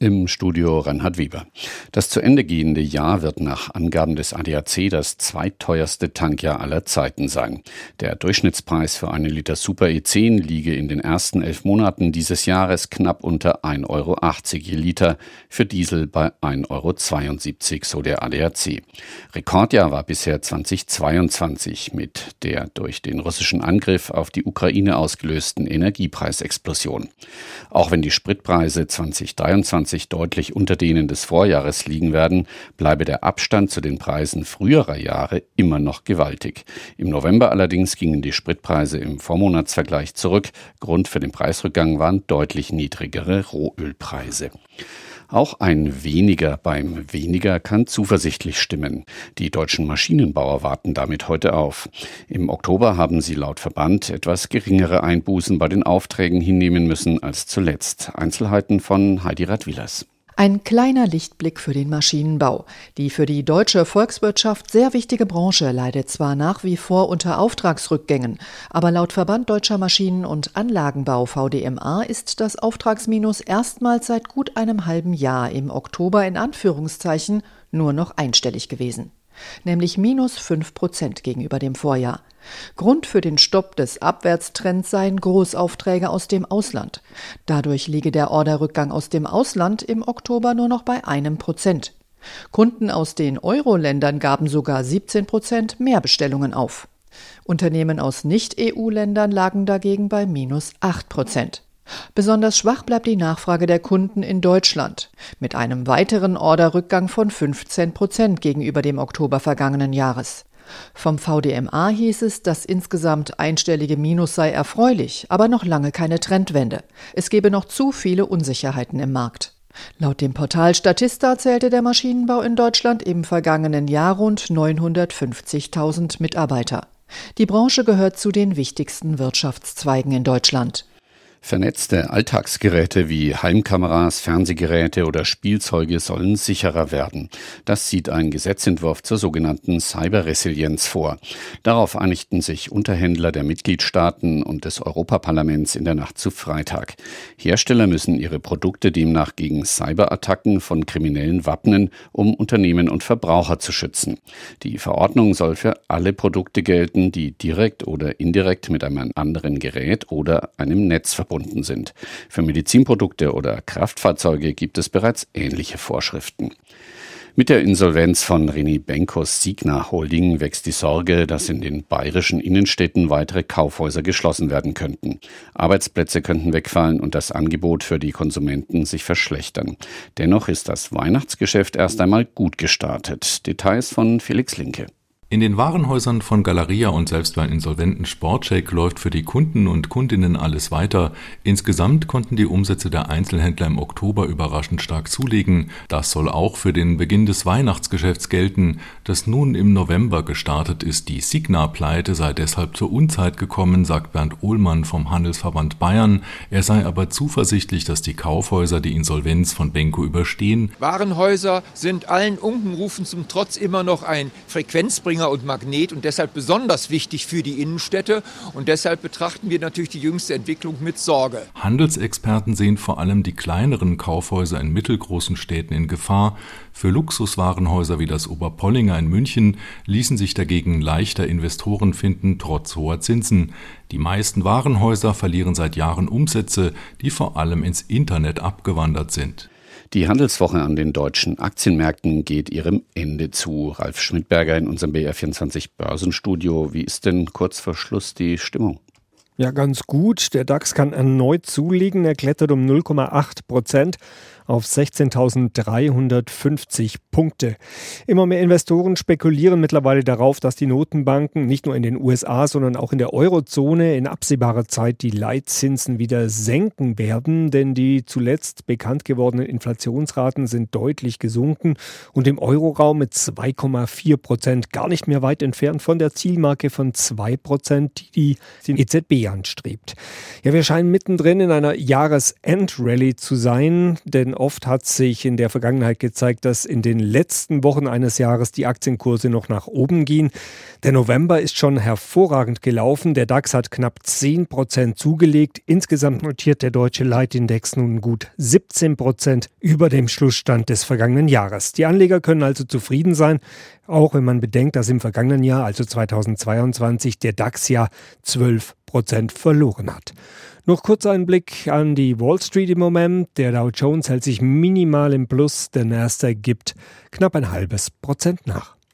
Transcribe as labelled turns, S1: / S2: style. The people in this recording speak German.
S1: Im Studio Reinhard Weber. Das zu Ende gehende Jahr wird nach Angaben des ADAC das zweitteuerste Tankjahr aller Zeiten sein. Der Durchschnittspreis für einen Liter Super E10 liege in den ersten elf Monaten dieses Jahres knapp unter 1,80 Euro je Liter, für Diesel bei 1,72 Euro, so der ADAC. Rekordjahr war bisher 2022 mit der durch den russischen Angriff auf die Ukraine ausgelösten Energiepreisexplosion. Auch wenn die Spritpreise 2023 2020 deutlich unter denen des Vorjahres liegen werden, bleibe der Abstand zu den Preisen früherer Jahre immer noch gewaltig. Im November allerdings gingen die Spritpreise im Vormonatsvergleich zurück. Grund für den Preisrückgang waren deutlich niedrigere Rohölpreise. Auch ein Weniger beim Weniger kann zuversichtlich stimmen. Die deutschen Maschinenbauer warten damit heute auf. Im Oktober haben sie laut Verband etwas geringere Einbußen bei den Aufträgen hinnehmen müssen als zuletzt. Einzelheiten von Heidi Radwilas.
S2: Ein kleiner Lichtblick für den Maschinenbau. Die für die deutsche Volkswirtschaft sehr wichtige Branche leidet zwar nach wie vor unter Auftragsrückgängen, aber laut Verband Deutscher Maschinen- und Anlagenbau VDMA ist das Auftragsminus erstmals seit gut einem halben Jahr im Oktober in Anführungszeichen nur noch einstellig gewesen nämlich minus 5 Prozent gegenüber dem Vorjahr. Grund für den Stopp des Abwärtstrends seien Großaufträge aus dem Ausland. Dadurch liege der Orderrückgang aus dem Ausland im Oktober nur noch bei einem Prozent. Kunden aus den Euro-Ländern gaben sogar 17 Prozent mehr Bestellungen auf. Unternehmen aus Nicht-EU-Ländern lagen dagegen bei minus 8 Prozent. Besonders schwach bleibt die Nachfrage der Kunden in Deutschland mit einem weiteren Orderrückgang von 15 Prozent gegenüber dem Oktober vergangenen Jahres. Vom VDMA hieß es, das insgesamt einstellige Minus sei erfreulich, aber noch lange keine Trendwende. Es gebe noch zu viele Unsicherheiten im Markt. Laut dem Portal Statista zählte der Maschinenbau in Deutschland im vergangenen Jahr rund 950.000 Mitarbeiter. Die Branche gehört zu den wichtigsten Wirtschaftszweigen in Deutschland.
S1: Vernetzte Alltagsgeräte wie Heimkameras, Fernsehgeräte oder Spielzeuge sollen sicherer werden. Das sieht ein Gesetzentwurf zur sogenannten Cyberresilienz vor. Darauf einigten sich Unterhändler der Mitgliedstaaten und des Europaparlaments in der Nacht zu Freitag. Hersteller müssen ihre Produkte demnach gegen Cyberattacken von Kriminellen wappnen, um Unternehmen und Verbraucher zu schützen. Die Verordnung soll für alle Produkte gelten, die direkt oder indirekt mit einem anderen Gerät oder einem Netz verbunden verbunden sind. Für Medizinprodukte oder Kraftfahrzeuge gibt es bereits ähnliche Vorschriften. Mit der Insolvenz von René Benkos Signa Holding wächst die Sorge, dass in den bayerischen Innenstädten weitere Kaufhäuser geschlossen werden könnten. Arbeitsplätze könnten wegfallen und das Angebot für die Konsumenten sich verschlechtern. Dennoch ist das Weihnachtsgeschäft erst einmal gut gestartet. Details von Felix Linke.
S3: In den Warenhäusern von Galeria und selbst beim insolventen Sportcheck läuft für die Kunden und Kundinnen alles weiter. Insgesamt konnten die Umsätze der Einzelhändler im Oktober überraschend stark zulegen. Das soll auch für den Beginn des Weihnachtsgeschäfts gelten, das nun im November gestartet ist. Die Signa-Pleite sei deshalb zur Unzeit gekommen, sagt Bernd Ohlmann vom Handelsverband Bayern. Er sei aber zuversichtlich, dass die Kaufhäuser die Insolvenz von Benko überstehen.
S4: Warenhäuser sind allen Unkenrufen zum Trotz immer noch ein Frequenzbringer Aufhänger und Magnet und deshalb besonders wichtig für die Innenstädte. Und deshalb betrachten wir natürlich die jüngste Entwicklung mit Sorge.
S3: Handelsexperten sehen vor allem die kleineren Kaufhäuser in mittelgroßen Städten in Gefahr. Für Luxuswarenhäuser wie das Oberpollinger in München ließen sich dagegen leichter Investoren finden, trotz hoher Zinsen. Die meisten Warenhäuser verlieren seit Jahren Umsätze, die vor allem ins Internet abgewandert sind.
S1: Die Handelswoche an den deutschen Aktienmärkten geht ihrem Ende zu. Ralf Schmidberger in unserem BR24 Börsenstudio. Wie ist denn kurz vor Schluss die Stimmung?
S5: Ja, ganz gut. Der DAX kann erneut zulegen. Er klettert um 0,8 Prozent auf 16.350 Punkte. Immer mehr Investoren spekulieren mittlerweile darauf, dass die Notenbanken nicht nur in den USA, sondern auch in der Eurozone in absehbarer Zeit die Leitzinsen wieder senken werden, denn die zuletzt bekannt gewordenen Inflationsraten sind deutlich gesunken und im Euroraum mit 2,4 Prozent gar nicht mehr weit entfernt von der Zielmarke von 2 Prozent, die die EZB anstrebt. Ja, wir scheinen mittendrin in einer Jahresendrallye zu sein, denn Oft hat sich in der Vergangenheit gezeigt, dass in den letzten Wochen eines Jahres die Aktienkurse noch nach oben gehen. Der November ist schon hervorragend gelaufen. Der DAX hat knapp 10 Prozent zugelegt. Insgesamt notiert der deutsche Leitindex nun gut 17 Prozent über dem Schlussstand des vergangenen Jahres. Die Anleger können also zufrieden sein, auch wenn man bedenkt, dass im vergangenen Jahr, also 2022, der DAX ja 12 Prozent verloren hat. Noch kurz ein Blick an die Wall Street im Moment. Der Dow Jones hält sich minimal im Plus, der Nasdaq gibt knapp ein halbes Prozent nach.